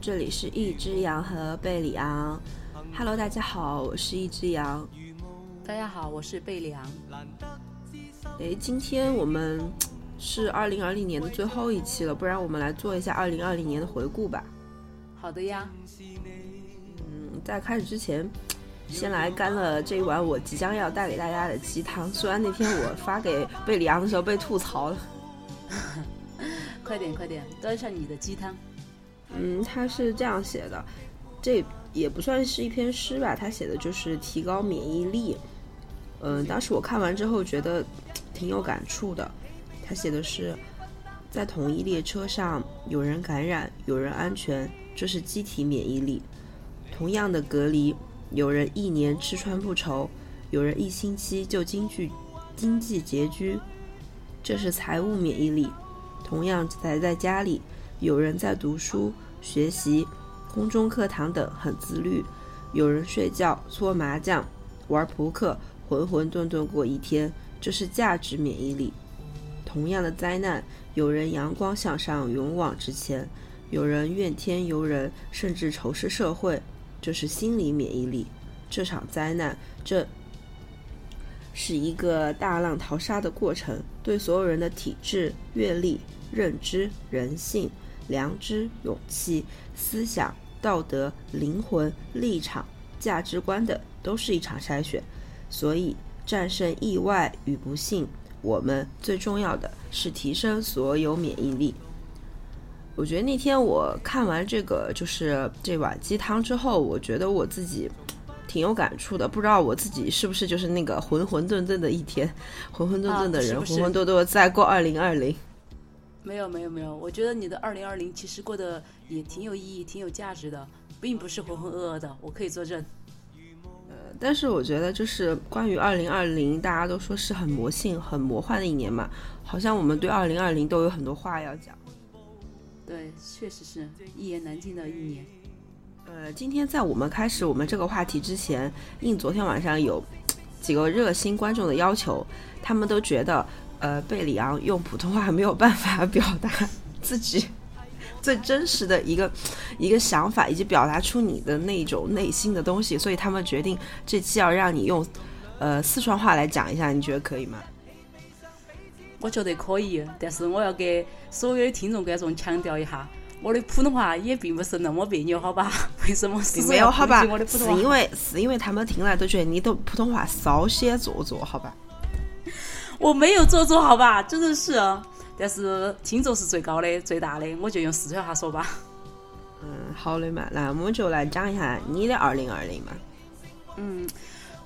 这里是一只羊和贝里昂。Hello，大家好，我是一只羊。大家好，我是贝里昂。诶，今天我们是二零二零年的最后一期了，不然我们来做一下二零二零年的回顾吧。好的呀。嗯，在开始之前，先来干了这一碗我即将要带给大家的鸡汤。虽然那天我发给贝里昂的时候被吐槽了。快点快点，端上你的鸡汤。嗯，他是这样写的，这也不算是一篇诗吧，他写的就是提高免疫力。嗯，当时我看完之后觉得挺有感触的。他写的是，在同一列车上，有人感染，有人安全，这是机体免疫力；同样的隔离，有人一年吃穿不愁，有人一星期就经济经济拮据，这是财务免疫力；同样宅在家里，有人在读书、学习、空中课堂等很自律，有人睡觉、搓麻将、玩扑克。浑浑沌沌过一天，这是价值免疫力。同样的灾难，有人阳光向上，勇往直前；有人怨天尤人，甚至仇视社会，这是心理免疫力。这场灾难，这是一个大浪淘沙的过程，对所有人的体质、阅历、认知、人性、良知、勇气、思想、道德、灵魂、立场、价值观等，都是一场筛选。所以，战胜意外与不幸，我们最重要的是提升所有免疫力。我觉得那天我看完这个就是这碗鸡汤之后，我觉得我自己挺有感触的。不知道我自己是不是就是那个浑浑沌沌的一天，浑浑沌沌的人，浑浑沌沌在过二零二零。没有没有没有，我觉得你的二零二零其实过得也挺有意义、挺有价值的，并不是浑浑噩噩的。我可以作证。呃但是我觉得，就是关于二零二零，大家都说是很魔性、很魔幻的一年嘛，好像我们对二零二零都有很多话要讲。对，确实是一言难尽的一年。呃，今天在我们开始我们这个话题之前，应昨天晚上有几个热心观众的要求，他们都觉得，呃，贝里昂用普通话没有办法表达自己。最真实的一个一个想法，以及表达出你的那种内心的东西，所以他们决定这期要让你用，呃，四川话来讲一下，你觉得可以吗？我觉得可以，但是我要给所有的听众观众强调一下，我的普通话也并不是那么别扭，好吧？为什么是？没有好吧？是因为是因为他们听来都觉得你的普通话稍显做作，好吧？我没有做作，好吧？真的是。但是听众是最高的、最大的，我就用四川话说吧。嗯，好的嘛，那我们就来讲一下你的二零二零嘛。嗯，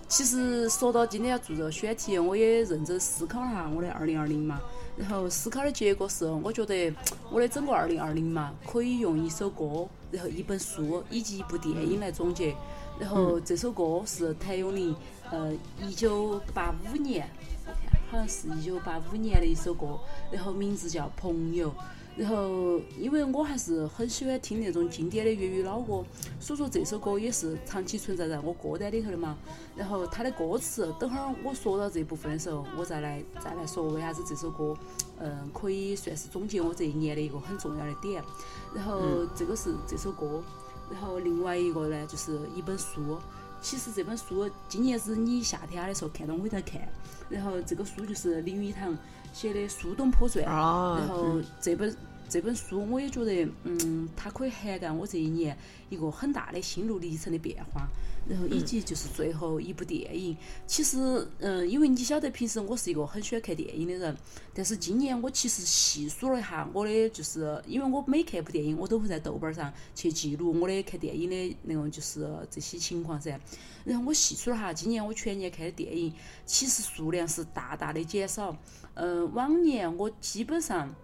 其实说到今天要做这个选题，我也认真思考了下我的二零二零嘛。然后思考的结果是，我觉得我的整个二零二零嘛，可以用一首歌、然后一本书以及一部电影来总结。然后这首歌是谭咏麟，呃，一九八五年。好像是一九八五年的一首歌，然后名字叫《朋友》。然后因为我还是很喜欢听那种经典的粤语老歌，所以说这首歌也是长期存在在我歌单里头的嘛。然后它的歌词，等会儿我说到这部分的时候，我再来再来说为啥子这首歌，嗯，可以算是总结我这一年的一个很重要的点。然后这个是这首歌，然后另外一个呢就是一本书。其实这本书今年子你夏天的时候看到我在看，然后这个书就是林语堂写的《苏东坡传》，然后这本。这本书我也觉得，嗯，它可以涵盖我这一年一个很大的心路历程的变化，然后以及就是最后一部电影。其实，嗯，因为你晓得，平时我是一个很喜欢看电影的人，但是今年我其实细数了一下我的，就是因为我每看一部电影，我都会在豆瓣上去记录我的看电影的那种就是这些情况噻。然后我细数了哈，今年我全年看的电影，其实数量是大大的减少。嗯，往年我基本上。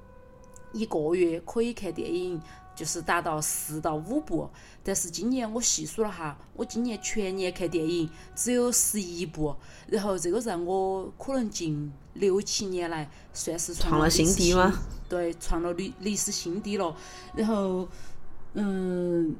一个月可以看电影就是达到四到五部，但是今年我细数了哈，我今年全年看电影只有十一部，然后这个让我可能近六七年来算是创了新新低吗？对，创了历历史新低了。然后，嗯，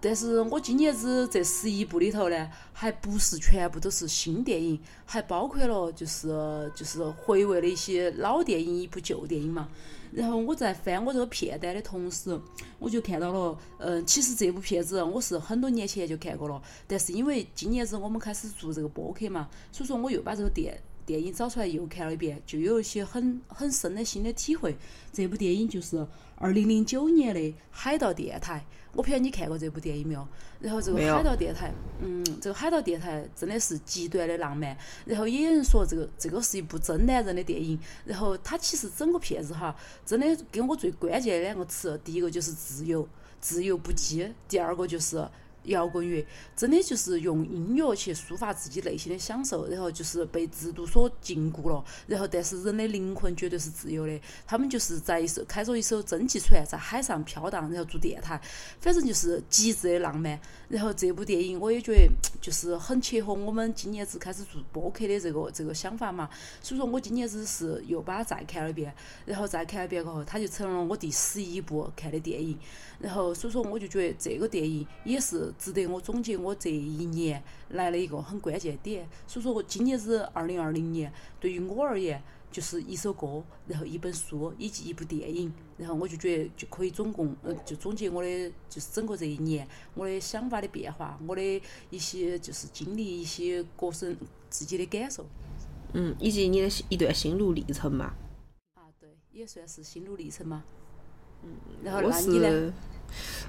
但是我今年子这十一部里头呢，还不是全部都是新电影，还包括了就是就是回味了一些老电影，一部旧电影嘛。然后我在翻我这个片单的同时，我就看到了，嗯，其实这部片子我是很多年前就看过了，但是因为今年子我们开始做这个播客嘛，所以说我又把这个电电影找出来又看了一遍，就有一些很很深的新的体会。这部电影就是二零零九年的《海盗电台》，我不晓得你看过这部电影没有？然后这个海盗电台，嗯，这个海盗电台真的是极端的浪漫。然后也有人说这个这个是一部真男人的电影。然后它其实整个片子哈，真的给我最关键的两个词，第一个就是自由，自由不羁；第二个就是。摇滚乐真的就是用音乐去抒发自己内心的享受，然后就是被制度所禁锢了，然后但是人的灵魂绝对是自由的。他们就是在一艘开着一艘蒸汽船在海上飘荡，然后做电台，反正就是极致的浪漫。然后这部电影我也觉得就是很切合我们今年子开始做播客的这个这个想法嘛，所以说我今年子是又把它再看了一遍，然后再看了一遍过后，它就成了我第十一部看的电影。然后所以说我就觉得这个电影也是值得我总结我这一年来了一个很关键点。所以说今年是二零二零年，对于我而言就是一首歌，然后一本书以及一部电影，然后我就觉得就可以总共呃就总结我的就是整个这一年我的想法的变化，我的一些就是经历一些个人自己的感受。嗯，以及你的一段心路历程嘛。啊，对，也算是心路历程嘛。嗯，然后那你呢？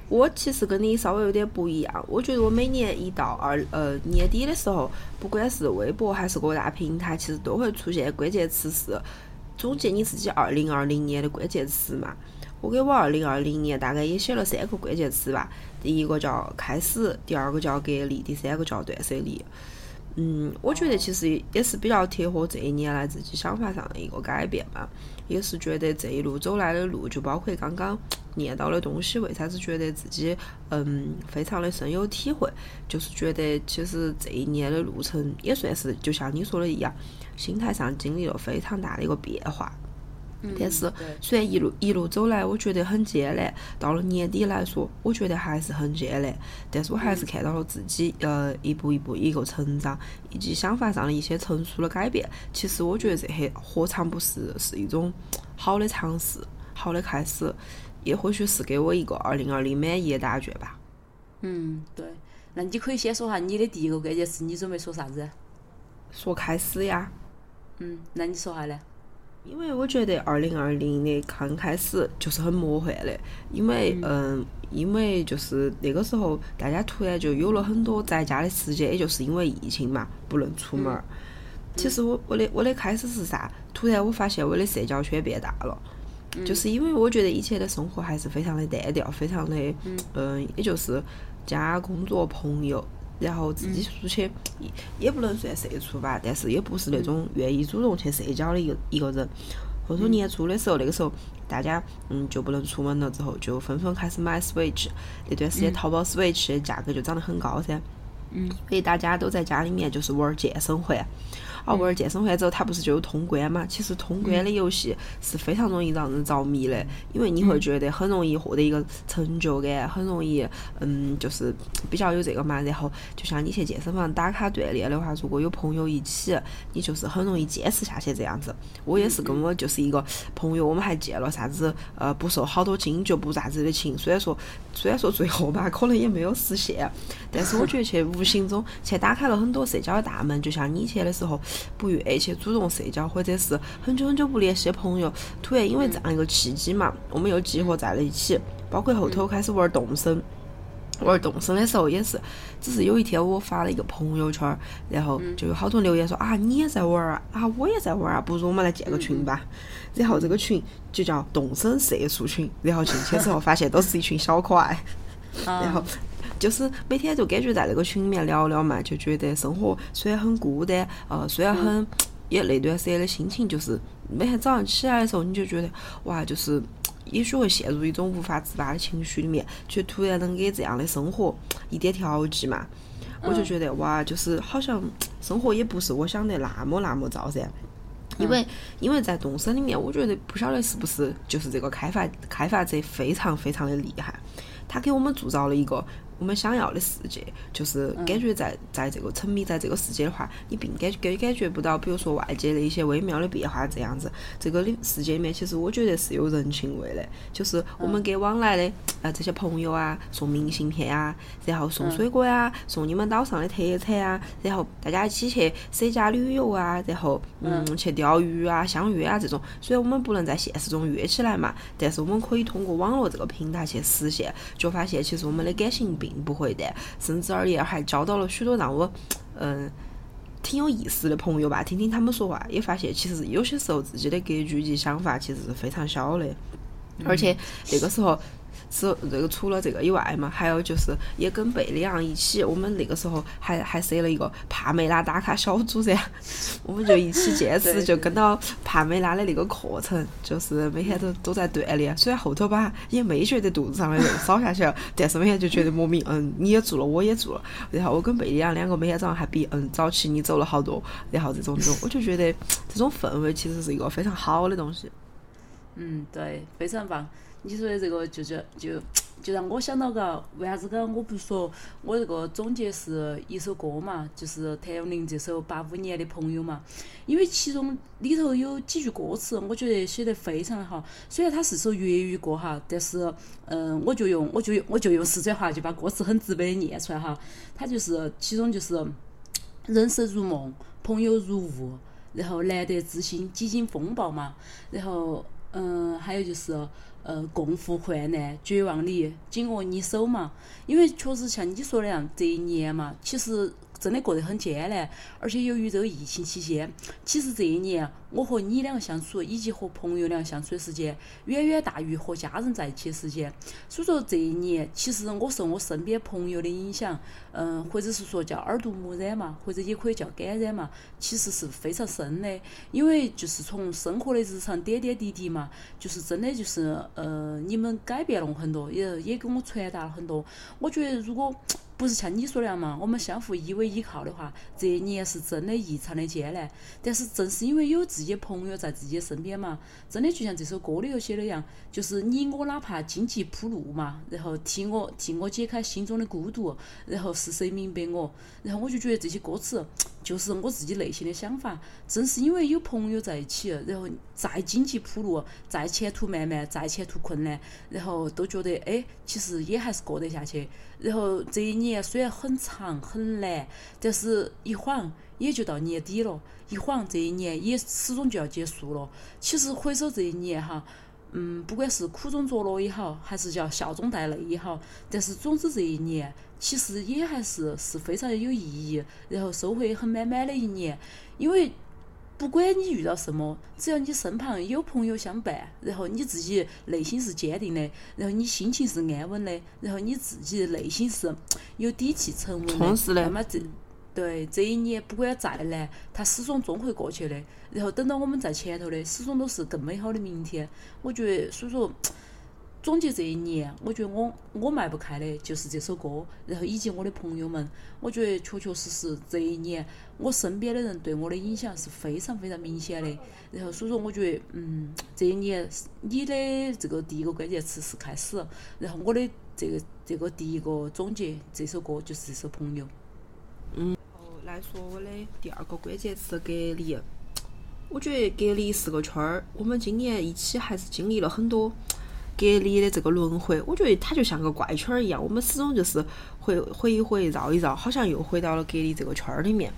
我其实跟你稍微有点不一样。我觉得我每年一到二呃年底的时候，不管是微博还是各大平台，其实都会出现关键词是总结你自己二零二零年的关键词嘛。我给我二零二零年大概也写了三个关键词吧，第一个叫开始，第二个叫隔离，第三个叫断舍离。嗯，我觉得其实也是比较贴合这一年来自己想法上的一个改变吧，也是觉得这一路走来的路，就包括刚刚 念到的东西，为啥子觉得自己嗯非常的深有体会，就是觉得其实这一年的路程也算是就像你说的一样，心态上经历了非常大的一个变化。但是虽然一路一路走来，我觉得很艰难，到了年底来说，我觉得还是很艰难。但是我还是看到了自己呃一步一步一个成长，以及想法上的一些成熟的改变。其实我觉得这些何尝不是是一种好的尝试，好的开始，也或许是给我一个二零二零满意的答卷吧。嗯，对。那你可以先说下你的第一个关键词，你准备说啥子？说开始呀。嗯，那你说下呢？因为我觉得二零二零的刚开始就是很魔幻的，因为嗯，因为就是那个时候大家突然就有了很多在家的时间，也就是因为疫情嘛，不能出门。儿。其实我我的我的开始是啥？突然我发现我的社交圈变大了，就是因为我觉得以前的生活还是非常的单调，非常的嗯，也就是家、工作、朋友，然后自己出去也也不能算社畜吧，但是也不是那种愿意主动去社交的一个一个人。或者说年初的时候，那个时候大家嗯就不能出门了，之后就纷纷开始买 Switch。那段时间淘宝 Switch 的价格就涨得很高噻。嗯。所以大家都在家里面就是玩健身环。啊，玩健身环之后，它不是就有通关嘛？其实通关的游戏是非常容易让人着迷的，因为你会觉得很容易获得一个成就感，很容易，嗯，就是比较有这个嘛。然后，就像你去健身房打卡锻炼的话，如果有朋友一起，你就是很容易坚持下去这样子。我也是跟我就是一个朋友，我们还借了啥子呃不瘦好多斤就不啥子的情。虽然说虽然说最后吧，可能也没有实现，但是我觉得去无形中去打开了很多社交的大门。就像你去的时候。不愿意去主动社交，或者是很久很久不联系的朋友，突然因为这样一个契机嘛，我们又集合在了一起。包括后头开始玩动森，玩动森的时候也是，只是有一天我发了一个朋友圈，然后就有好多留言说啊你也在玩啊，啊我也在玩啊，不如我们来建个群吧。然后这个群就叫动森社畜群，然后进去之后发现都是一群小可爱，然后。就是每天就感觉在那个群里面聊聊嘛，就觉得生活虽然很孤单，呃，虽然很，也那段时间的心情就是每天早上起来的时候，你就觉得哇，就是也许会陷入一种无法自拔的情绪里面，却突然能给这样的生活一点调剂嘛。我就觉得哇，就是好像生活也不是我想的那么那么糟噻。因为因为在动森里面，我觉得不晓得是不是就是这个开发开发者非常非常的厉害，他给我们铸造了一个。我们想要的世界，就是感觉在在这个沉迷在这个世界的话，你并感感感觉不到，比如说外界的一些微妙的变化这样子。这个里世界里面，其实我觉得是有人情味的，就是我们给往来的呃这些朋友啊送明信片啊，然后送水果呀，送你们岛上的特产啊，然后大家一起去谁家旅游啊，然后嗯去钓鱼啊、相约啊这种。虽然我们不能在现实中约起来嘛，但是我们可以通过网络这个平台去实现，就发现其实我们的感情并。并不会的，甚至而言还交到了许多让我嗯挺有意思的朋友吧。听听他们说话，也发现其实有些时候自己的格局及想法其实是非常小的，而且那个时候。是这个除了这个以外嘛，还有就是也跟贝利昂一起，我们那个时候还还设了一个帕梅拉打卡小组噻，我们就一起 坚持就跟到帕梅拉的那个课程，就是每天都都在锻炼。虽然后头吧也没觉得肚子上的肉少下去了，但是每天就觉得莫名嗯你也做了我也做了，然后我跟贝利昂两个每天早上还比嗯早起你走了好多，然后这种就我就觉得 这种氛围其实是一个非常好的东西。嗯，对，非常棒。你说的这个就就就就让我想到个，为啥子刚我不是说我这个总结是一首歌嘛，就是谭咏麟这首《八五年的朋友》嘛，因为其中里头有几句歌词，我觉得写得非常的好。虽然它是首粤语歌哈，但是嗯，我就用我就用我就用四川话就把歌词很直白的念出来哈。它就是其中就是人生如梦，朋友如雾，然后难得知心，几经风暴嘛，然后嗯，还有就是。呃，共赴患难，绝望里紧握你手嘛。因为确实像你说的样，这一年嘛，其实。真的过得很艰难，而且由于这个疫情期间，其实这一年我和你两个相处，以及和朋友两个相处的时间，远远大于和家人在一起的时间。所以说这一年，其实我受我身边朋友的影响，嗯，或者是说叫耳濡目染嘛，或者也可以叫感染嘛，其实是非常深的。因为就是从生活的日常点点滴滴嘛，就是真的就是呃，你们改变了我很多，也也给我传达了很多。我觉得如果。不是像你说的样嘛，我们相互依偎依靠的话，这一年是真的异常的艰难。但是正是因为有自己朋友在自己身边嘛，真的就像这首歌里头写的样，就是你我哪怕荆棘铺路嘛，然后替我替我解开心中的孤独，然后是谁明白我？然后我就觉得这些歌词就是我自己内心的想法。正是因为有朋友在一起，然后再荆棘铺路，再前途漫漫，再前途困难，然后都觉得哎，其实也还是过得下去。然后这一年虽然很长很难，但是一晃也就到年底了，一晃这一年也始终就要结束了。其实回首这一年哈，嗯，不管是苦中作乐也好，还是叫笑中带泪也好，但是总之这一年其实也还是是非常有意义，然后收获也很满满的一年，因为。不管你遇到什么，只要你身旁有朋友相伴，然后你自己内心是坚定的，然后你心情是安稳的，然后你自己内心是有底气、沉稳的，那么这对这一年不管再难，它始终终会过去的。然后等到我们在前头的，始终都是更美好的明天。我觉得，所以说。总结这一年，我觉得我我迈不开的就是这首歌，然后以及我的朋友们，我觉得确确实实这一年我身边的人对我的影响是非常非常明显的。然后所以说，我觉得嗯，这一年你的这个第一个关键词是开始，然后我的这个这个第一个总结这首歌就是这首朋友。嗯，来说我的第二个关键词隔离，我觉得隔离是个圈儿，我们今年一起还是经历了很多。隔离的这个轮回，我觉得它就像个怪圈儿一样，我们始终就是回回一回绕一绕，好像又回到了隔离这个圈儿里面。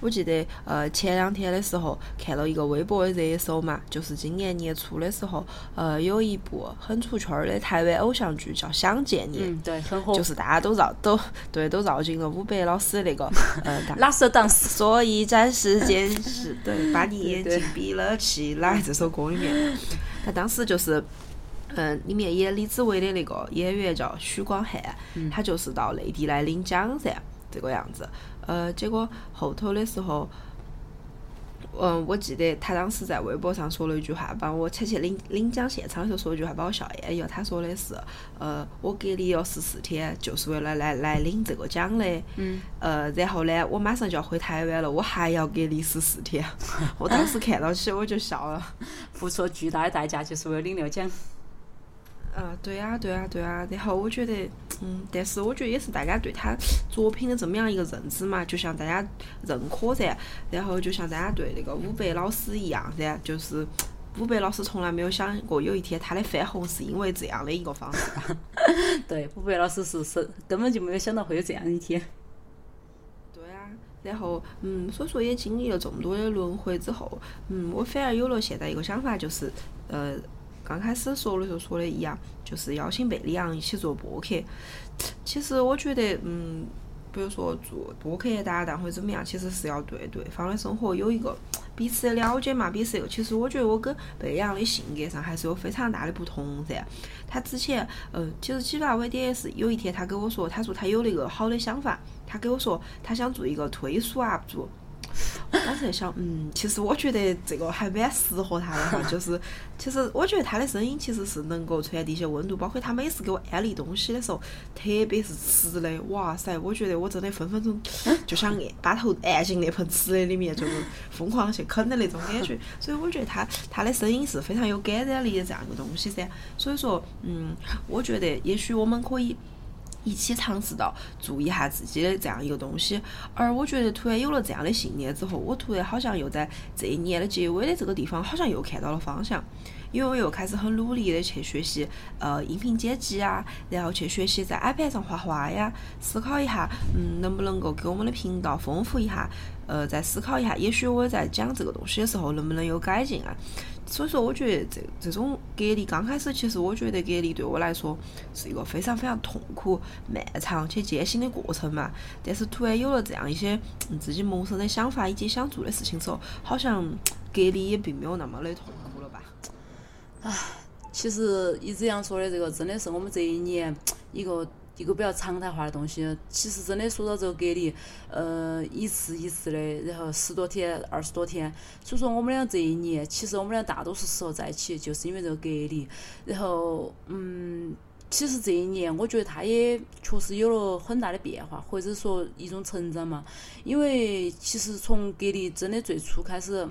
我记得呃前两天的时候看到一个微博的热搜嘛，就是今年年初的时候，呃有一部很出圈儿的台湾偶像剧叫《想见你》，嗯对，很火，就是大家都绕都对都绕进了伍佰老师的那个呃拉手当时，所以暂时间是对把你 眼睛闭了起来这首歌里面，他当时就是。嗯，里面演李子维的那个演员叫许光汉，他就是到内地来领奖噻，这个样子。呃，结果后头的时候，嗯，我记得他当时在微博上说了一句话，把我去去领领奖现场的时候说一句话，把我笑晏哟。他说的是，呃，我隔离了十四天，就是为了来来领这个奖的。嗯。呃，然后呢，我马上就要回台湾了，我还要隔离十四天。我当时看到起我就笑了。付出了巨大的代价，就是为了领那个奖。啊，对啊，对啊，对啊。然后我觉得，嗯，但是我觉得也是大家对他作品的这么样一个认知嘛，就像大家认可噻，然后就像大家对那个伍佰老师一样噻，就是伍佰老师从来没有想过有一天他的翻红是因为这样的一个方式。对，伍佰老师是是根本就没有想到会有这样一天。对啊，然后嗯，所以说也经历了这么多的轮回之后，嗯，我反而有了现在一个想法，就是呃。刚开始说的时候说的一样，就是邀请贝里昂一起做播客。其实我觉得，嗯，比如说做播客搭档或者怎么样，其实是要对对方的生活有一个彼此的了解嘛。彼此，其实我觉得我跟贝里昂的性格上还是有非常大的不同噻。他之前，嗯，其实启发我点也是有一天他跟我说，他说他有那个好的想法，他跟我说他想做一个推书 UP 主。当时在想，嗯，其实我觉得这个还蛮适合他的哈，就是，其实我觉得他的声音其实是能够传递一些温度，包括他每次给我安利东西的时候，特别是吃的，哇塞，我觉得我真的分分钟 就想按把头按进那盆吃的里面，就是疯狂去啃的那种感觉。所以我觉得他他的声音是非常有感染力的这样一个东西噻。所以说，嗯，我觉得也许我们可以。一起尝试到做一下自己的这样一个东西，而我觉得突然有了这样的信念之后，我突然好像又在这一年的结尾的这个地方，好像又看到了方向，因为我又开始很努力的去学习呃音频剪辑啊，然后去学习在 iPad 上画画呀，思考一下，嗯，能不能够给我们的频道丰富一下，呃，再思考一下，也许我在讲这个东西的时候能不能有改进啊。所以说，我觉得这这种隔离刚开始，其实我觉得隔离对我来说是一个非常非常痛苦、漫长且艰辛的过程嘛。但是突然有了这样一些自己萌生的想法以及想做的事情时候，好像隔离也并没有那么的痛苦了吧？唉，其实一直阳说的这个，真的是我们这一年一个。一个比较常态化的东西，其实真的说到这个隔离，呃，一次一次的，然后十多天、二十多天，所以说我们俩这一年，其实我们俩大多数时候在一起，就是因为这个隔离。然后，嗯，其实这一年，我觉得他也确实有了很大的变化，或者说一种成长嘛。因为其实从隔离真的最初开始。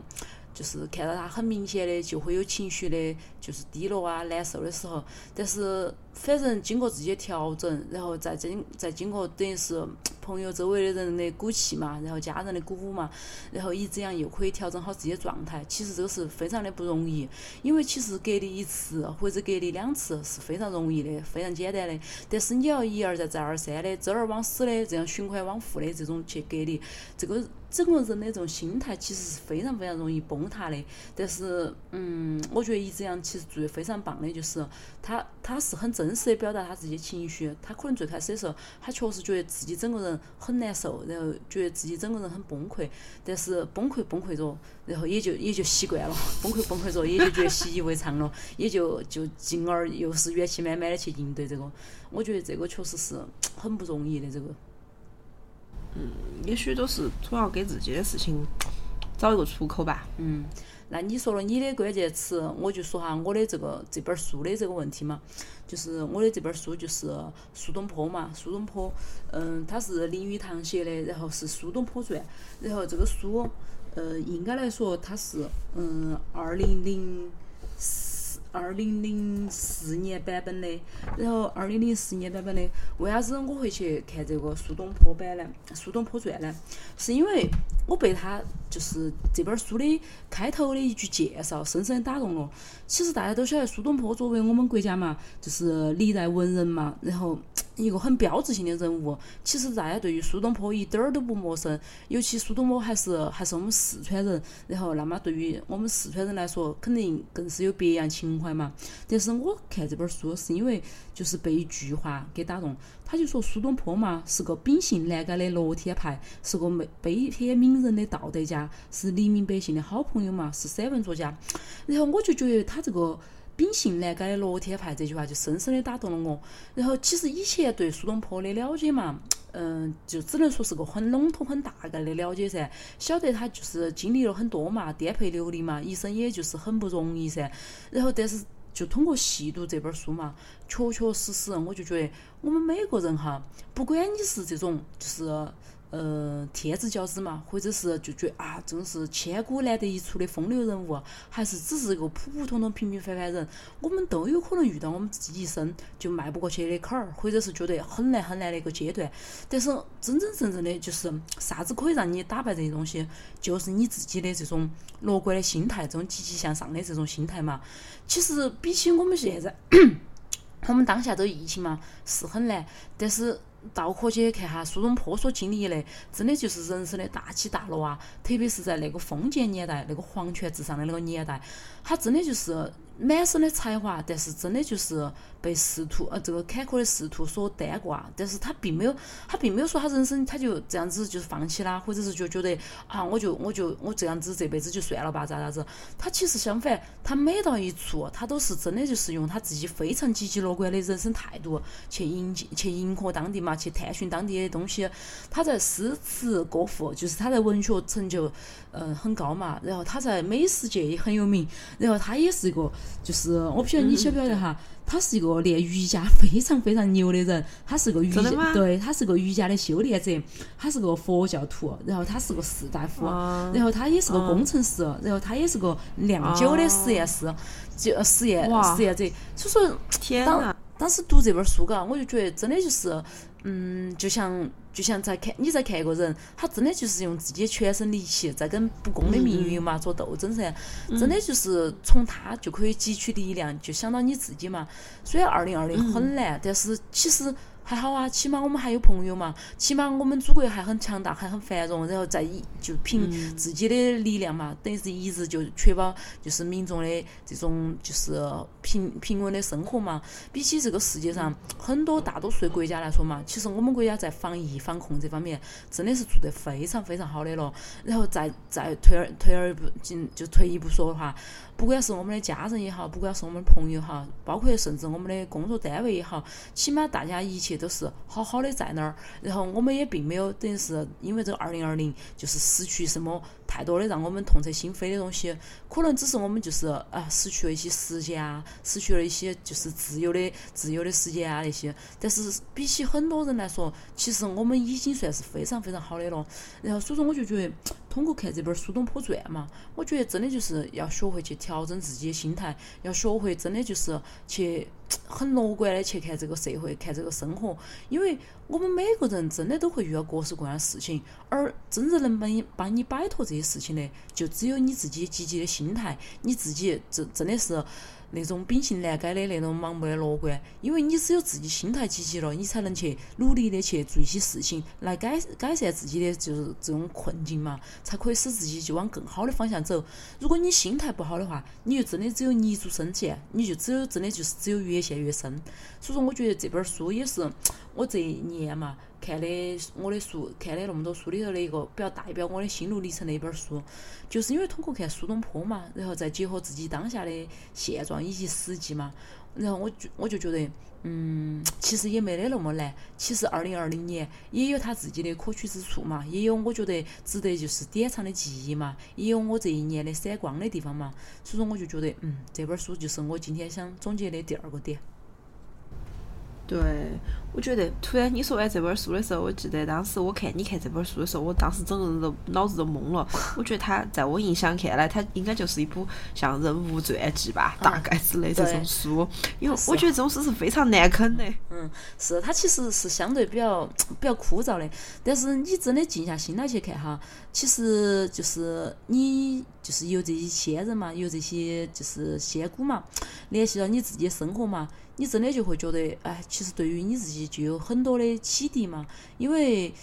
就是看到他很明显的就会有情绪的，就是低落啊、难受的时候，但是反正经过自己的调整，然后再经再经过等于是朋友周围的人的鼓气嘛，然后家人的鼓舞嘛，然后一这样又可以调整好自己的状态。其实这个是非常的不容易，因为其实隔离一次或者隔离两次是非常容易的、非常简单的，但是你要一而再、再而三的、周而往死的这样循环往复的这种去隔离，这个。整个人的这种心态其实是非常非常容易崩塌的，但是，嗯，我觉得一直阳其实做的非常棒的，就是他他是很正真实的表达他自己情绪，他可能最开始的时候，他确实觉得自己整个人很难受，然后觉得自己整个人很崩溃，但是崩溃崩溃着，然后也就也就习惯了，崩溃崩溃着，也就觉得习以为常了，也就就进而又是元气满满的去应对这个，我觉得这个确实是很不容易的这个。嗯，也许都是主要给自己的事情找一个出口吧。嗯，那你说了你的关键词，我就说哈我的这个这本书的这个问题嘛。就是我的这本书就是苏东坡嘛，苏东坡，嗯，他是林语堂写的，然后是苏东坡传，然后这个书，呃，应该来说它是嗯二零零四。二零零四年版本的，然后二零零四年版本的，为啥子我会去看这个苏东坡版呢？苏东坡传呢？是因为我被他就是这本书的开头的一句介绍深深打动了。其实大家都晓得苏东坡作为我们国家嘛，就是历代文人嘛，然后。一个很标志性的人物，其实大家对于苏东坡一点儿都不陌生，尤其苏东坡还是还是我们四川人，然后那么对于我们四川人来说，肯定更是有别样情怀嘛。但是我看这本书是因为就是被一句话给打动，他就说苏东坡嘛是个秉性难改的乐天派，是个悲悲天悯人的道德家，是黎民百姓的好朋友嘛，是散文作家。然后我就觉得他这个。秉性难改的乐天派这句话就深深的打动了我。然后其实以前对苏东坡的了解嘛，嗯，就只能说是个很笼统、很大概的了解噻。晓得他就是经历了很多嘛，颠沛流离嘛，一生也就是很不容易噻。然后，但是就通过细读这本书嘛，确确实实，我就觉得我们每个人哈，不管你是这种就是。呃，天之骄子嘛，或者是就觉得啊，真是千古难得一出的风流人物，还是只是一个普普通通、平平凡凡人，我们都有可能遇到我们自己一生就迈不过去的坎儿，或者是觉得很难很难的一个阶段。但是真真正正的，就是啥子可以让你打败这些东西，就是你自己的这种乐观的心态，这种积极向上的这种心态嘛。其实比起我们现在，我们当下这疫情嘛，是很难，但是。倒过去看哈，苏东坡所经历的，真的就是人生的大起大落啊！特别是在那个封建年代，那个皇权至上的那个年代，他真的就是。满身的才华，但是真的就是被仕途呃这个坎坷的仕途所耽挂。但是他并没有，他并没有说他人生他就这样子就是放弃啦，或者是就觉得啊我就我就我这样子这辈子就算了吧咋咋子。他其实相反，他每到一处，他都是真的就是用他自己非常积极乐观的人生态度去迎接去迎合当地嘛，去探寻当地的东西。他在诗词歌赋，就是他在文学成就嗯很高嘛，然后他在美食界也很有名，然后他也是一个。就是我不晓得你晓不晓得哈，他是一个练瑜伽非常非常牛的人，他是个瑜伽，对他是个瑜伽的修炼者，他是个佛教徒，然后他是个士大夫，然后他也是个工程师，然后他也是个酿酒的实验室，就实验实验者，所以说，天当当时读这本书嘎，我就觉得真的就是，嗯，就像。就像在看你在看一个人，他真的就是用自己的全身力气在跟不公的命运嘛做斗争噻，真的就是从他就可以汲取力量，就想到你自己嘛。虽然二零二零很难，但是其实。还好啊，起码我们还有朋友嘛，起码我们祖国还很强大，还很繁荣，然后再一就凭自己的力量嘛，等于是一直就确保就是民众的这种就是平平稳的生活嘛。比起这个世界上很多大多数的国家来说嘛，其实我们国家在防疫防控这方面真的是做得非常非常好的了。然后再再退而退而一步，进就退一步说的话。不管是我们的家人也好，不管是我们的朋友哈，包括甚至我们的工作单位也好，起码大家一切都是好好的在那儿。然后我们也并没有等于是因为这个二零二零就是失去什么太多的让我们痛彻心扉的东西，可能只是我们就是啊失去了一些时间啊，失去了一些就是自由的自由的时间啊那些。但是比起很多人来说，其实我们已经算是非常非常好的了。然后所以说我就觉得。通过看这本《苏东坡传》嘛，我觉得真的就是要学会去调整自己的心态，要学会真的就是去 很乐观的去看这个社会，看这个生活。因为我们每个人真的都会遇到各式各样的事情，而真正能帮你帮你摆脱这些事情的，就只有你自己积极的心态，你自己真真的是。那种秉性难改的那种盲目的乐观，因为你只有自己心态积极了，你才能去努力的去做一些事情，来改改善自己的就是这种困境嘛，才可以使自己就往更好的方向走。如果你心态不好的话，你就真的只有泥足深陷，你就只有真的就是只有越陷越深。所以说，我觉得这本书也是我这一年嘛。看的我的书，看的那么多书里头的一个比较代表我的心路历程的一本书，就是因为通过看苏东坡嘛，然后再结合自己当下的现状以及实际嘛，然后我就我就觉得，嗯，其实也没得那么难。其实二零二零年也有他自己的可取之处嘛，也有我觉得值得就是典藏的记忆嘛，也有我这一年的闪光的地方嘛。所以说，我就觉得，嗯，这本书就是我今天想总结的第二个点。对，我觉得突然你说完这本书的时候，我记得当时我看你看这本书的时候，我当时整个人都脑子都懵了。我觉得他在我印象看来，他应该就是一部像人物传记吧，大概之类这种书。因为我觉得这种书是非常难啃的。嗯，是，它其实是相对比较比较枯燥的。但是你真的静下心来去看哈，其实就是你就是有这些先人嘛，有这些就是先古嘛，联系到你自己的生活嘛。你真的就会觉得，哎，其实对于你自己就有很多的启迪嘛。因为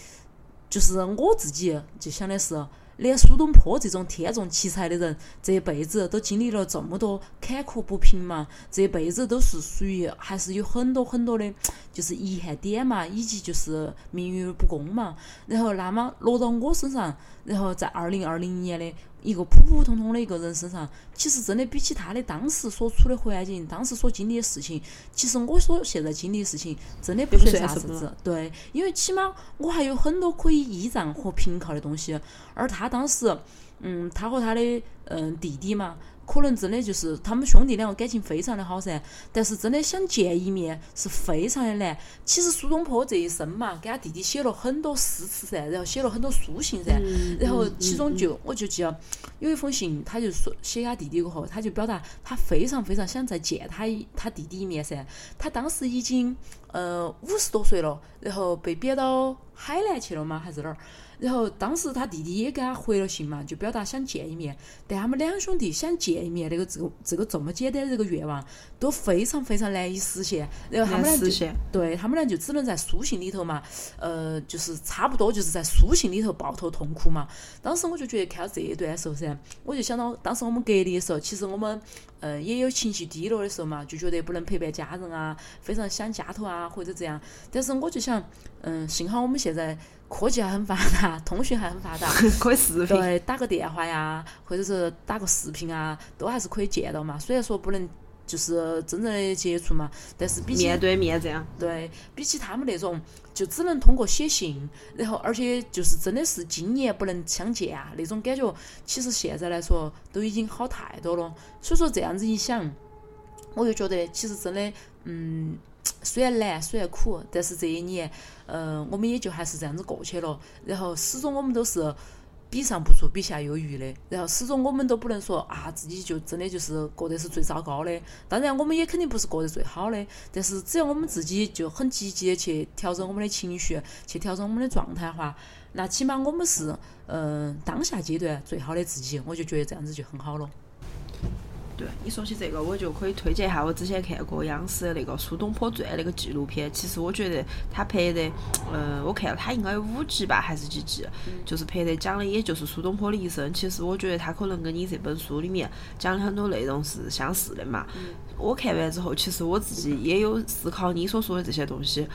就是我自己就想的是，连苏东坡这种天纵奇才的人，这一辈子都经历了这么多坎坷不平嘛，这一辈子都是属于还是有很多很多的，就是遗憾点嘛，以及就是命运不公嘛。然后那么落到我身上，然后在二零二零年的。一个普普通通的一个人身上，其实真的比起他的当时所处的环境，当时所经历的事情，其实我所现在经历的事情，真的不算啥子子。对，因为起码我还有很多可以依仗和凭靠的东西，而他当时，嗯，他和他的嗯弟弟嘛。可能真的就是他们兄弟两个感情非常的好噻，但是真的想见一面是非常的难。其实苏东坡这一生嘛，给他弟弟写了很多诗词噻，然后写了很多书信噻，然后其中就我就记得有一封信，他就说写给他弟弟过后，他就表达他非常非常想再见他他弟弟一面噻。他当时已经呃五十多岁了，然后被贬到海南去了嘛，还是哪儿？然后当时他弟弟也给他回了信嘛，就表达想见一面。但他们两兄弟想见一面，那个这个这个这么简单的这个愿望都非常非常难以实现。然后他们俩就对他们俩就只能在书信里头嘛，呃，就是差不多就是在书信里头抱头痛哭嘛。当时我就觉得看到这一段的时候噻，我就想到当时我们隔离的时候，其实我们呃也有情绪低落的时候嘛，就觉得不能陪伴家人啊，非常想家头啊或者这样。但是我就想，嗯，幸好我们现在。科技还很发达，通讯还很发达，可以视频，对，打个电话呀，或者是打个视频啊，都还是可以见到嘛。虽然说不能就是真正的接触嘛，但是比起面对面这样，对比起他们那种就只能通过写信，然后而且就是真的是今年不能相见啊那种感觉，其实现在来说都已经好太多了。所以说这样子一想，我就觉得其实真的，嗯。虽然难，虽然苦，但是这一年，嗯，我们也就还是这样子过去了。然后始终我们都是比上不足，比下有余的。然后始终我们都不能说啊，自己就真的就是过得是最糟糕的。当然，我们也肯定不是过得最好的。但是只要我们自己就很积极的去调整我们的情绪，去调整我们的状态的话，那起码我们是嗯当下阶段最好的自己。我就觉得这样子就很好了。对你说起这个，我就可以推荐一下我之前看过央视的那个《苏东坡传》那个纪录片。其实我觉得他拍的，嗯，我看了他应该有五集吧，还是几集？就是拍的讲的，也就是苏东坡的一生。其实我觉得他可能跟你这本书里面讲的很多内容是相似的嘛。我看完之后，其实我自己也有思考你所说的这些东西，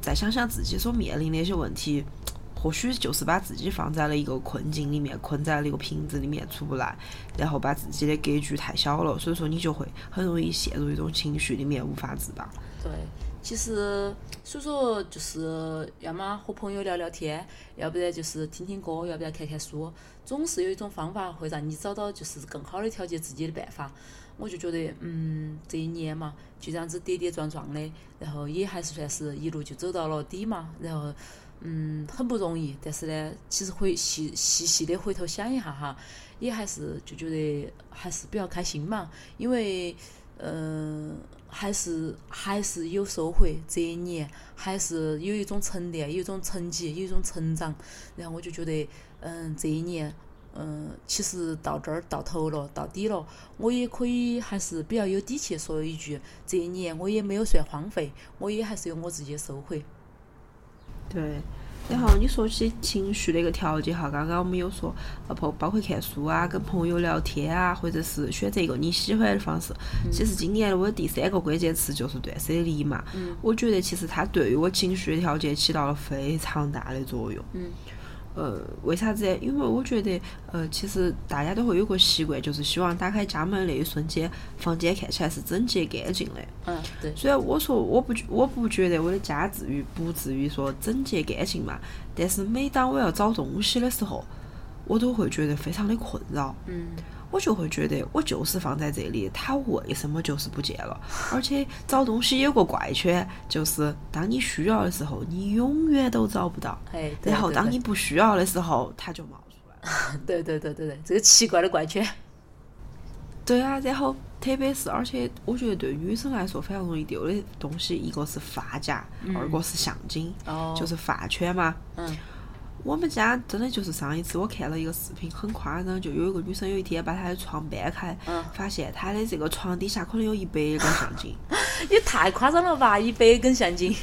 再想想自己所面临的一些问题。或许就是把自己放在了一个困境里面，困在了一个瓶子里面出不来，然后把自己的格局太小了，所以说你就会很容易陷入一种情绪里面无法自拔。对，其实所以说就是要么和朋友聊聊天，要不然就是听听歌，要不然看看书，总是有一种方法会让你找到就是更好的调节自己的办法。我就觉得，嗯，这一年嘛，就这样子跌跌撞撞的，然后也还是算是一路就走到了底嘛，然后。嗯，很不容易，但是呢，其实回细细细的回头想一下哈，也还是就觉得还是比较开心嘛，因为嗯，还是还是有收获，这一年还是有一种沉淀，有一种成绩，有一种成长，然后我就觉得，嗯，这一年，嗯，其实到这儿到头了，到底了，我也可以还是比较有底气说一句，这一年我也没有算荒废，我也还是有我自己的收获。对，然后你说起情绪的一个调节哈，刚刚我们有说，包包括看书啊，跟朋友聊天啊，或者是选择一个你喜欢的方式。其实今年我的第三个关键词就是断舍离嘛。我觉得其实它对于我情绪的调节起到了非常大的作用。呃，为啥子？因为我觉得，呃，其实大家都会有个习惯，就是希望打开家门那一瞬间，房间看起来是整洁干净的。嗯，对。虽然我说我不我不觉得我的家至于不至于说整洁干净嘛，但是每当我要找东西的时候，我都会觉得非常的困扰。嗯。我就会觉得，我就是放在这里，它为什么就是不见了？而且找东西有个怪圈，就是当你需要的时候，你永远都找不到。哎，然后当你不需要的时候，它就冒出来了。对对对对对，这个奇怪的怪圈。对啊，然后特别是，而且我觉得对女生来说非常容易丢的东西，一个是发夹，二个是项巾，就是发圈嘛。嗯。我们家真的就是上一次我看了一个视频，很夸张，就有一个女生有一天把她的床搬开，发现她的这个床底下可能有一百根橡筋。也太夸张了吧，一百根相机。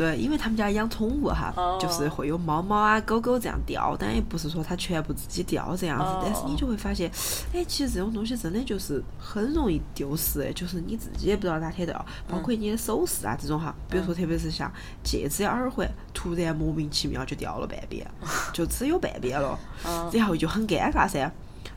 对，因为他们家养宠物哈，就是会有猫猫啊、狗狗这样叼，但也不是说它全部自己叼这样子。但是你就会发现，哎，其实这种东西真的就是很容易丢失，就是你自己也不知道哪天掉。包括你的首饰啊这种哈，比如说特别是像戒指、耳环，突然莫名其妙就掉了半边，就只有半边了，然后就很尴尬噻。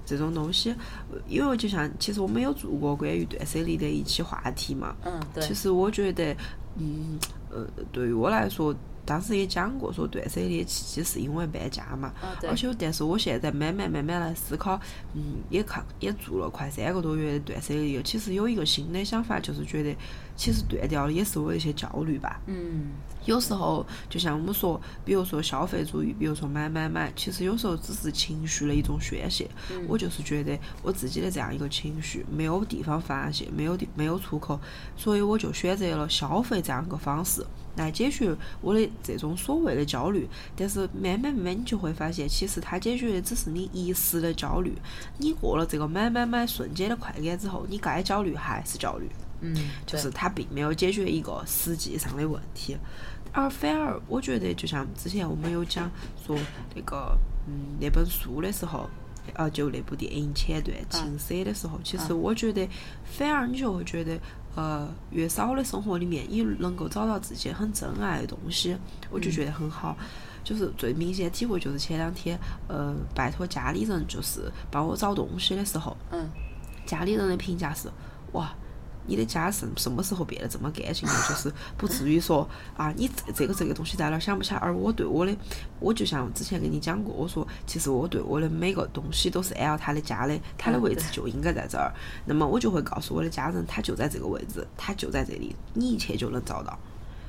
这种东西，呃因为就像其实我们有做过关于断舍离的一期话题嘛，嗯，对其，实我觉得，嗯，呃，对于我来说，当时也讲过，说断舍离的契机是因为搬家嘛。而，且，但是我现在慢慢慢慢来思考，嗯，也看也做了快三个多月的断舍离了。其实有一个新的想法，就是觉得，其实断掉的也是我一些焦虑吧。嗯，有时候就像我们说，比如说消费主义，比如说买买买，其实有时候只是情绪的一种宣泄。我就是觉得我自己的这样一个情绪没有地方发泄，没有地没有出口，所以我就选择了消费这样一个方式来解决我的这种所谓的焦虑。但是慢慢慢慢，你就会发现，其实它解决的只是你一时的焦虑。你过了这个买买买瞬间的快感之后，你该焦虑还是焦虑。嗯，就是它并没有解决一个实际上的问题，而反而我觉得，就像之前我们有讲说那个嗯那本书的时候，呃，就那部电影《前段情色》的时候，其实我觉得反而你就会觉得。呃，月嫂的生活里面，也能够找到自己很真爱的东西，我就觉得很好。就是最明显体会就是前两天，呃，拜托家里人就是帮我找东西的时候，嗯，家里人的评价是：哇，你的家什什么时候变得这么干净了？就是不至于说啊，你这这个这个东西在哪儿想不起来。而我对我的，我就像之前跟你讲过，我说其实我对我的每个东西都是按照他的家的，他的位置就应该在这儿。那么我就会告诉我的家人，他就在这个位置，他就在这里，你一切就能找到。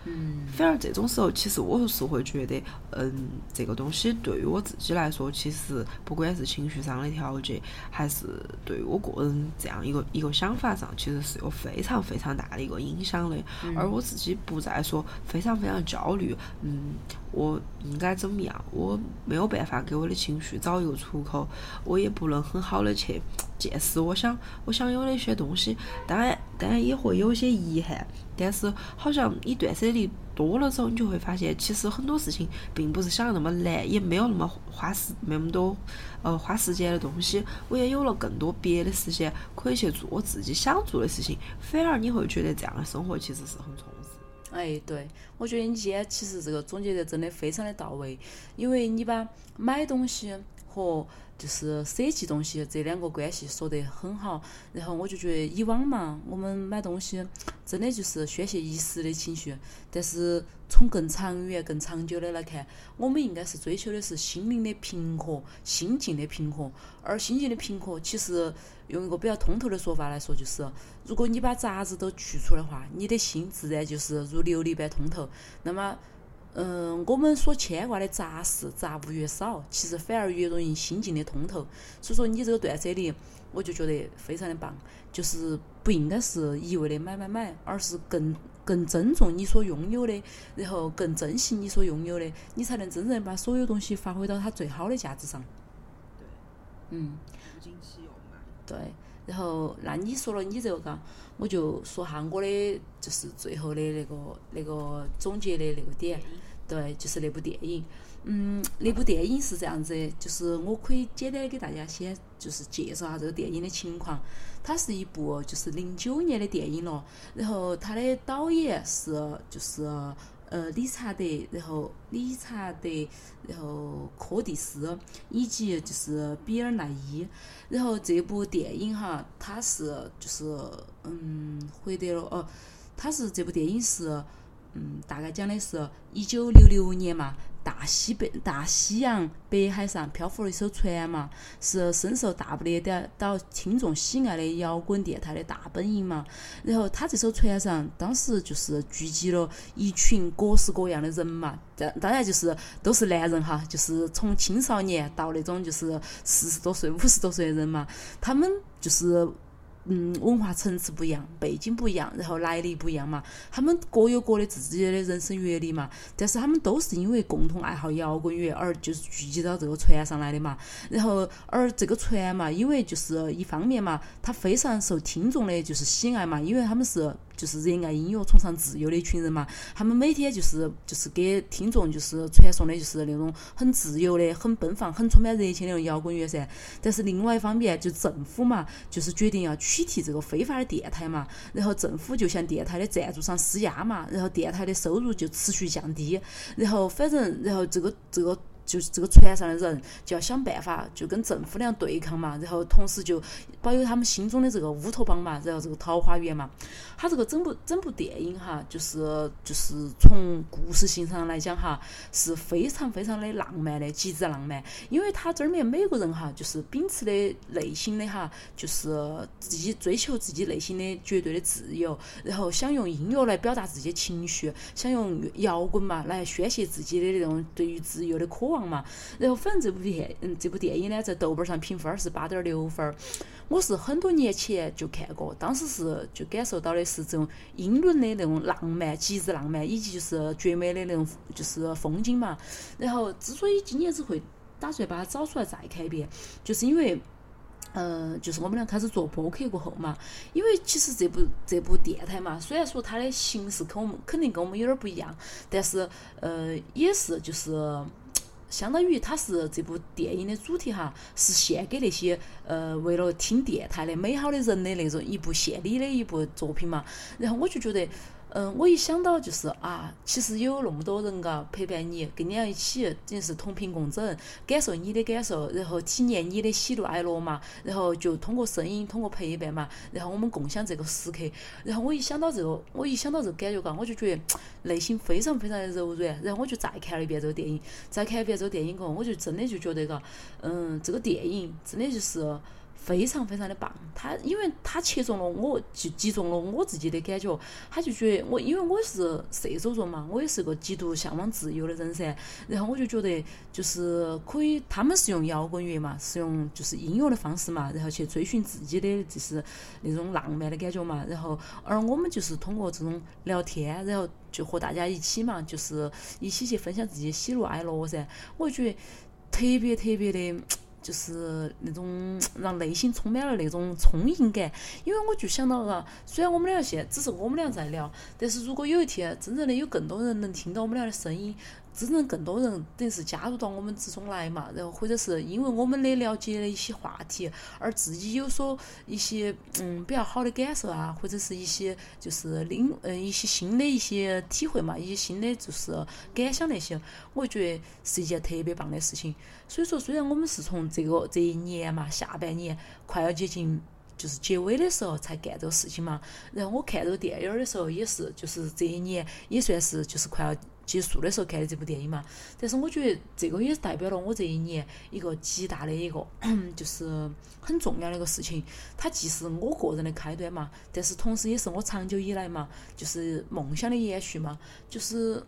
嗯，反而这种时候，其实我是会觉得，嗯，这个东西对于我自己来说，其实不管是情绪上的调节，还是对于我个人这样一个一个想法上，其实是有非常非常大的一个影响的。而我自己不再说非常非常焦虑，嗯，我应该怎么样？我没有办法给我的情绪找一个出口，我也不能很好的去现实我想我想有的一些东西。当然，当然也会有些遗憾，但是好像你断舍离多了之后，你就会发现，其实很多事情并不是想的那么难，也没有那么花时没那么多呃花时间的东西，我也有了更多别的时间可以去做我自己想做的事情，反而你会觉得这样的生活其实是很充实。哎，对，我觉得你今天其实这个总结的真的非常的到位，因为你把买东西和就是舍弃东西这两个关系说得很好。然后我就觉得以往嘛，我们买东西真的就是宣泄一时的情绪，但是从更长远、更长久的来看，我们应该是追求的是心灵的平和、心境的平和。而心境的平和，其实用一个比较通透的说法来说，就是如果你把杂质都去除的话，你的心自然就是如琉璃般通透。那么，嗯，我们所牵挂的杂事、杂物越少，其实反而越容易心境的通透。所以说，你这个断舍离，我就觉得非常的棒，就是不应该是一味的买买买，而是更更尊重你所拥有的，然后更珍惜你所拥有的，你才能真正把所有东西发挥到它最好的价值上。嗯。物尽其用嘛。对，然后那你说了你这个嘎，我就说下我的就是最后的那个那个总结的那个点，对，就是那部电影。嗯，那部电影是这样子的，就是我可以简单的给大家先就是介绍下这个电影的情况。它是一部就是零九年的电影了，然后它的导演是就是呃理查德，然后理查德，然后柯蒂斯以及就是比尔奈伊。然后这部电影哈，它是就是嗯获得了哦，它是这部电影是嗯大概讲的是一九六六年嘛，大西北大西洋北海上漂浮了一艘船嘛，是深受大不列颠岛听众喜爱的摇滚电台的大本营嘛。然后他这艘船上当时就是聚集了一群各式各样的人嘛，当当然就是都是男人哈，就是从青少年到那种就是四十多岁、五十多岁的人嘛，他们就是。嗯，文化层次不一样，背景不一样，然后来历不一样嘛，他们各有各的自己的人生阅历嘛，但是他们都是因为共同爱好摇滚乐而就是聚集到这个船上来的嘛。然后，而这个船嘛，因为就是一方面嘛，它非常受听众的就是喜爱嘛，因为他们是就是热爱音乐、崇尚自由的一群人嘛，他们每天就是就是给听众就是传送的就是那种很自由的、很奔放、很充满热情的那种摇滚乐噻。但是另外一方面，就政府嘛，就是决定要取缔这个非法的电台嘛，然后政府就向电台的赞助商施压嘛，然后电台的收入就持续降低，然后反正然后这个这个。就是这个船上的人就要想办法，就跟政府那样对抗嘛，然后同时就保有他们心中的这个乌托邦嘛，然后这个桃花源嘛。它这个整部整部电影哈，就是就是从故事性上来讲哈，是非常非常的浪漫的，极致浪漫。因为它这里面每个人哈，就是秉持的内心的哈，就是自己追求自己内心的绝对的自由，然后想用音乐来表达自己的情绪，想用摇滚嘛来宣泄自己的那种对于自由的渴望嘛。然后反正这部电嗯这部电影呢，在豆瓣上评分是八点六分。我是很多年前就看过，当时是就感受到的是这种英伦的那种浪漫、极致浪漫，以及就是绝美的那种就是风景嘛。然后之所以今年子会打算把它找出来再看一遍，就是因为，嗯，就是我们俩开始做播客过后嘛，因为其实这部这部电台嘛，虽然说它的形式跟我们肯定跟我们有点不一样，但是呃也是就是。相当于它是这部电影的主题哈，是献给那些呃为了听电台的美好的人的那种一部献礼的一部作品嘛。然后我就觉得。嗯，我一想到就是啊，其实有那么多人嘎陪伴你，跟你一起，等于是同频共振，感受你的感受，然后体验你的喜怒哀乐嘛，然后就通过声音，通过陪伴嘛，然后我们共享这个时刻。然后我一想到这个，我一想到这个感觉嘎，我就觉得内心非常非常的柔软。然后我就再看了一遍这个电影，再看一遍这个电影过后，我就真的就觉得嘎，嗯，这个电影真的就是。非常非常的棒，他因为他切中了我，击击中了我自己的感觉，他就觉得我，因为我是射手座嘛，我也是个极度向往自由的人噻，然后我就觉得就是可以，他们是用摇滚乐嘛，是用就是音乐的方式嘛，然后去追寻自己的就是那种浪漫的感觉嘛，然后而我们就是通过这种聊天，然后就和大家一起嘛，就是一起去分享自己喜怒哀乐噻，我就觉得特别特别的。就是那种 让内心充满了那种充盈感，因为我就想到了，虽然我们俩现只是我们俩在聊，但是如果有一天真正的有更多人能听到我们俩的声音。真正更多人等于是加入到我们之中来嘛，然后或者是因为我们的了解的一些话题，而自己有所一些嗯比较好的感受啊，或者是一些就是领嗯一些新的一些体会嘛，一些新的就是感想那些，我觉得是一件特别棒的事情。所以说，虽然我们是从这个这一年嘛下半年快要接近就是结尾的时候才干这个事情嘛，然后我看这个电影的时候也是就是这一年也算是就是快要。结束的时候看的这部电影嘛，但是我觉得这个也代表了我这一年一个极大的一个，就是很重要的一个事情。它既是我个人的开端嘛，但是同时也是我长久以来嘛，就是梦想的延续嘛，就是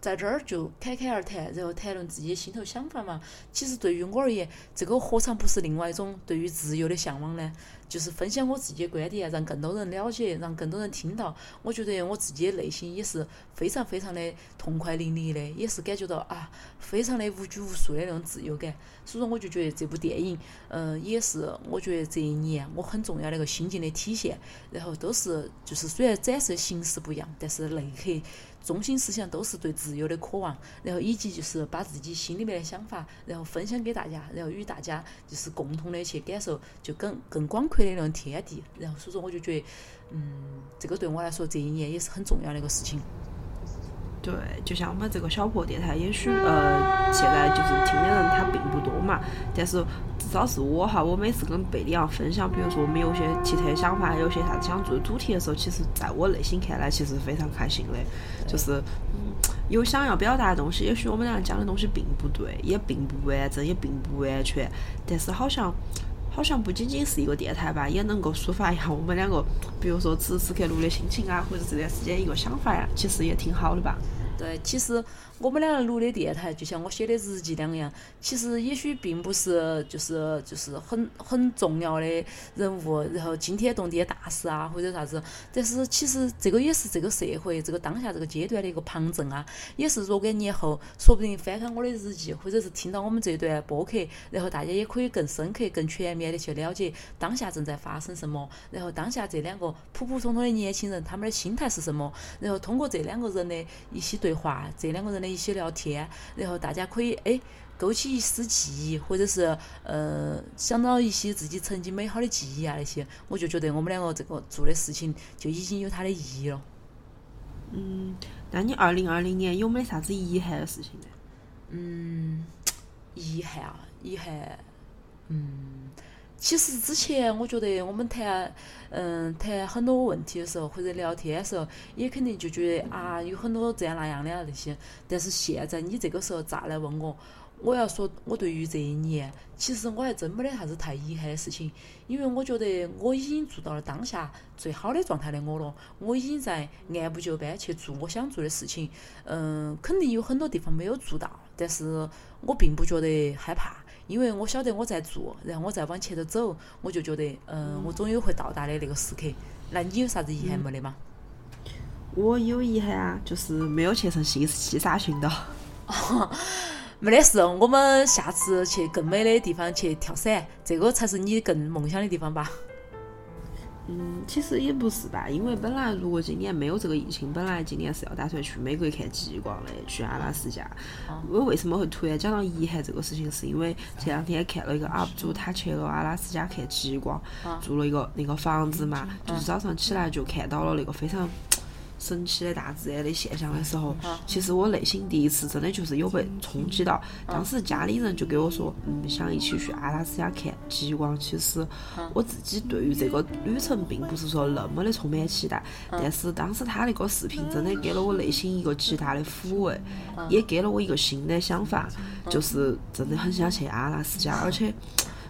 在这儿就侃侃而谈，然后谈论自己心头想法嘛。其实对于我而言，这个何尝不是另外一种对于自由的向往呢？就是分享我自己的观点，让更多人了解，让更多人听到。我觉得我自己的内心也是非常非常的痛快淋漓的，也是感觉到啊，非常的无拘无束的那种自由感。所以说，我就觉得这部电影，嗯，也是我觉得这一年我很重要的一个心境的体现。然后都是就是虽然展示形式不一样，但是内核中心思想都是对自由的渴望，然后以及就是把自己心里面的想法，然后分享给大家，然后与大家就是共同的去感受，就更更广阔。的那种天地，然后所以说我就觉得，嗯，这个对我来说这一年也是很重要的一个事情。对，就像我们这个小破电台，也许呃，现在就是听的人他并不多嘛，但是至少是我哈，我每次跟贝里昂分享，比如说我们有些奇特想法，有些啥子想做的主题的时候，其实在我内心看来，其实非常开心的，就是有想要表达的东西，也许我们俩讲的东西并不对，也并不完整，也并不完全，但是好像。好像不仅仅是一个电台吧，也能够抒发一下我们两个，比如说此时此刻录的心情啊，或者这段时间一个想法呀，其实也挺好的吧。对，其实。我们两个录的电台，就像我写的日记两样，其实也许并不是就是就是很很重要的人物，然后惊天动地的大事啊，或者啥子，但是其实这个也是这个社会这个当下这个阶段的一个旁证啊，也是若干年后，说不定翻开我的日记，或者是听到我们这段播客，然后大家也可以更深刻、更全面的去了解当下正在发生什么，然后当下这两个普普通通的年轻人他们的心态是什么，然后通过这两个人的一些对话，这两个人的。一些聊天，然后大家可以哎勾起一丝记忆，或者是呃想到一些自己曾经美好的记忆啊那些，我就觉得我们两个这个做的事情就已经有它的意义了。嗯，那你二零二零年有没啥子遗憾的事情呢？嗯，遗憾啊，遗憾，嗯，其实之前我觉得我们谈，嗯，谈很多问题的时候或者聊天的时候，也肯定就觉得啊，有很多这样那样的那些。但是现在你这个时候再来问我，我要说，我对于这一年，其实我还真没得啥子太遗憾的事情，因为我觉得我已经做到了当下最好的状态的我了，我已经在按部就班去做我想做的事情，嗯，肯定有很多地方没有做到，但是我并不觉得害怕，因为我晓得我在做，然后我再往前头走，我就觉得，嗯，我总有会到达的那个时刻。那你有啥子遗憾没得吗？我有遗憾啊，就是没有去成西西沙群岛。没得事，我们下次去更美的地方去跳伞，这个才是你更梦想的地方吧？嗯，其实也不是吧，因为本来如果今年没有这个疫情，本来今年是要打算去美国看极光的，去阿拉斯加。我为什么会突然讲到遗憾这个事情？是因为前两天看了一个 UP 主，他去了阿拉斯加看极光，住了一个那个房子嘛，就是早上起来就看到了那个非常。神奇的大自然的现象的时候，其实我内心第一次真的就是有被冲击到。当时家里人就给我说，嗯，想一起去阿拉斯加看极光。其实我自己对于这个旅程并不是说那么的充满期待，但是当时他那个视频真的给了我内心一个极大的抚慰，也给了我一个新的想法，就是真的很想去阿拉斯加，而且。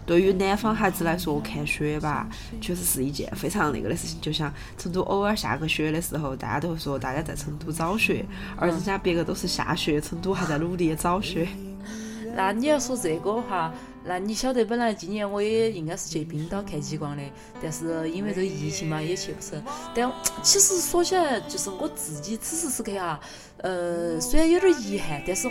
对于南方孩子来说，看雪吧，确实是一件非常那个的事情。就像成都偶尔下个雪的时候，大家都会说大家在成都找雪，而人家别个都是下雪，成都还在努力找雪。那你要说这个的话。那你晓得，本来今年我也应该是去冰岛看极光的，但是因为这个疫情嘛，也去不成。但 其实说起来，就是我自己此时此刻哈，呃，虽然有点遗憾，但是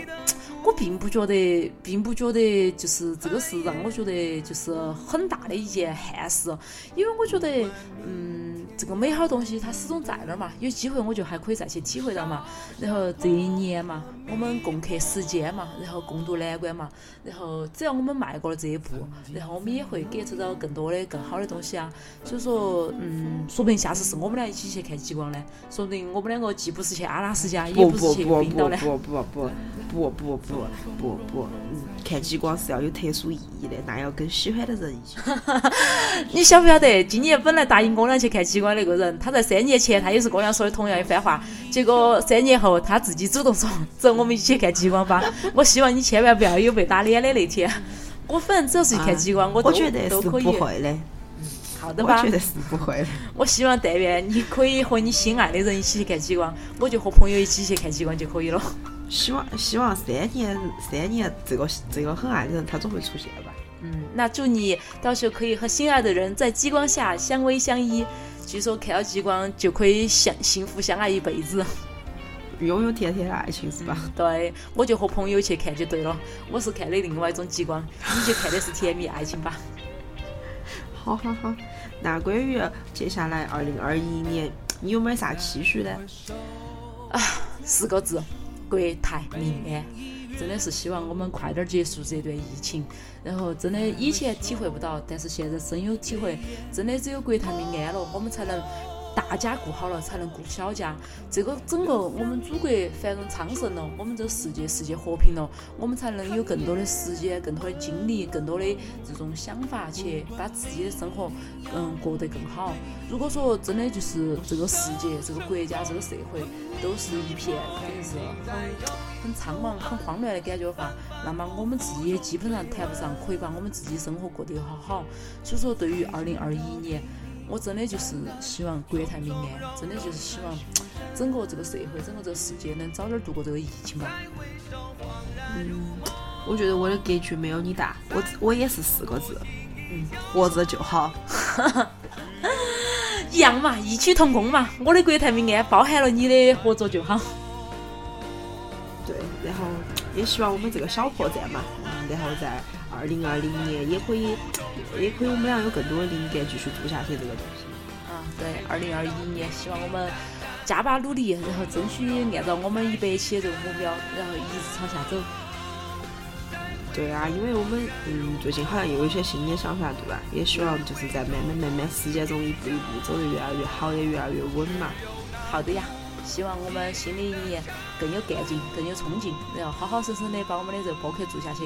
我并不觉得，并不觉得就是这个是让我觉得就是很大的一件憾事，因为我觉得，嗯，这个美好的东西它始终在那儿嘛，有机会我就还可以再去体会到嘛。然后这一年嘛，我们共克时艰嘛，然后共度难关嘛，然后只要我们迈。过了这一步，然后我们也会 get 到更多的、更好的东西啊。所以说，嗯，说不定下次是我们俩一起去看极光呢。说不定我们两个既不是去阿拉斯加，也不是去冰岛呢。不不不不不不不不不不，嗯，看极光是要有特殊意义的，那要跟喜欢的人一起。你晓不晓得，今年本来答应我俩去看极光那个人，他在三年前他也是跟我俩说的同样一番话，结果三年后他自己主动说：“走，我们一起去看极光吧。”我希望你千万不要有被打脸的那天。我反正只要是看极光，我都都可以。不会的，好的吧？我觉得是不会的。我希望但愿你可以和你心爱的人一起去看极光，我就和朋友一起去看极光就可以了。希望希望三年三年，这个这个很爱的人他总会出现吧。嗯，那祝你到时候可以和心爱的人在极光下相偎相依。据说看到极光就可以相幸福相爱一辈子。拥有甜甜的爱情是吧？对，我就和朋友去看就对了。我是看的另外一种极光，你就看的是甜蜜爱情吧。好好好，那关于接下来二零二一年，你有没啥期许呢？啊，四个字：国泰民安。真的是希望我们快点结束这段疫情。然后，真的以前体会不到，但是现在深有体会。真的只有国泰民安了，我们才能。大家顾好了，才能顾小家。这个整个我们祖国繁荣昌盛了，我们这个世界世界和平了，我们才能有更多的时间、更多的精力、更多的这种想法去把自己的生活嗯过得更好。如果说真的就是这个世界、这个国家、这个社会都是一片肯定是很很苍茫、很荒乱的感觉的话，那么我们自己也基本上谈不上可以把我们自己生活过得好好。所以说，对于二零二一年。我真的就是希望国泰民安，真的就是希望 整个这个社会、整个这个世界能早点度过这个疫情吧。嗯，我觉得我的格局没有你大，我我也是四个字，嗯，活着就好。一样嘛，异曲同工嘛。我的国泰民安包含了你的合作就好。对，然后也希望我们这个小破站嘛，然后在。二零二零年也可以，也可以我们俩有更多的灵感继续做下去这个东西。啊，对，二零二一年希望我们加把努力，然后争取按照我们一百期的这个目标，然后一直朝下走。对啊，因为我们嗯最近好像又有一些新的想法，对吧？也希望就是在慢慢慢慢时间中一步一步走得越来越好，也越来越稳嘛。好的呀，希望我们新的一年更有干劲，更有冲劲，然后好好生生的把我们的这个播客做下去。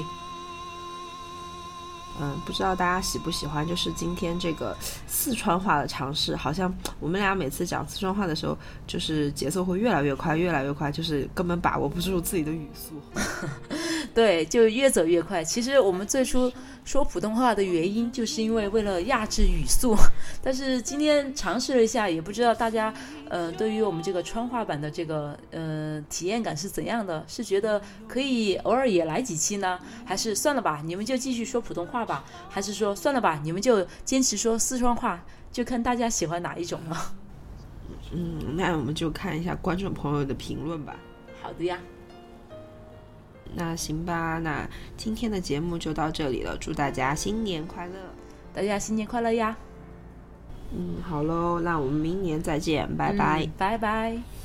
嗯，不知道大家喜不喜欢，就是今天这个四川话的尝试，好像我们俩每次讲四川话的时候，就是节奏会越来越快，越来越快，就是根本把握不住自己的语速。对，就越走越快。其实我们最初说普通话的原因，就是因为为了压制语速。但是今天尝试了一下，也不知道大家呃对于我们这个川话版的这个呃体验感是怎样的？是觉得可以偶尔也来几期呢？还是算了吧，你们就继续说普通话吧？还是说算了吧，你们就坚持说四川话？就看大家喜欢哪一种了。嗯，那我们就看一下观众朋友的评论吧。好的呀。那行吧，那今天的节目就到这里了，祝大家新年快乐！大家新年快乐呀！嗯，好喽，那我们明年再见，拜拜，拜拜。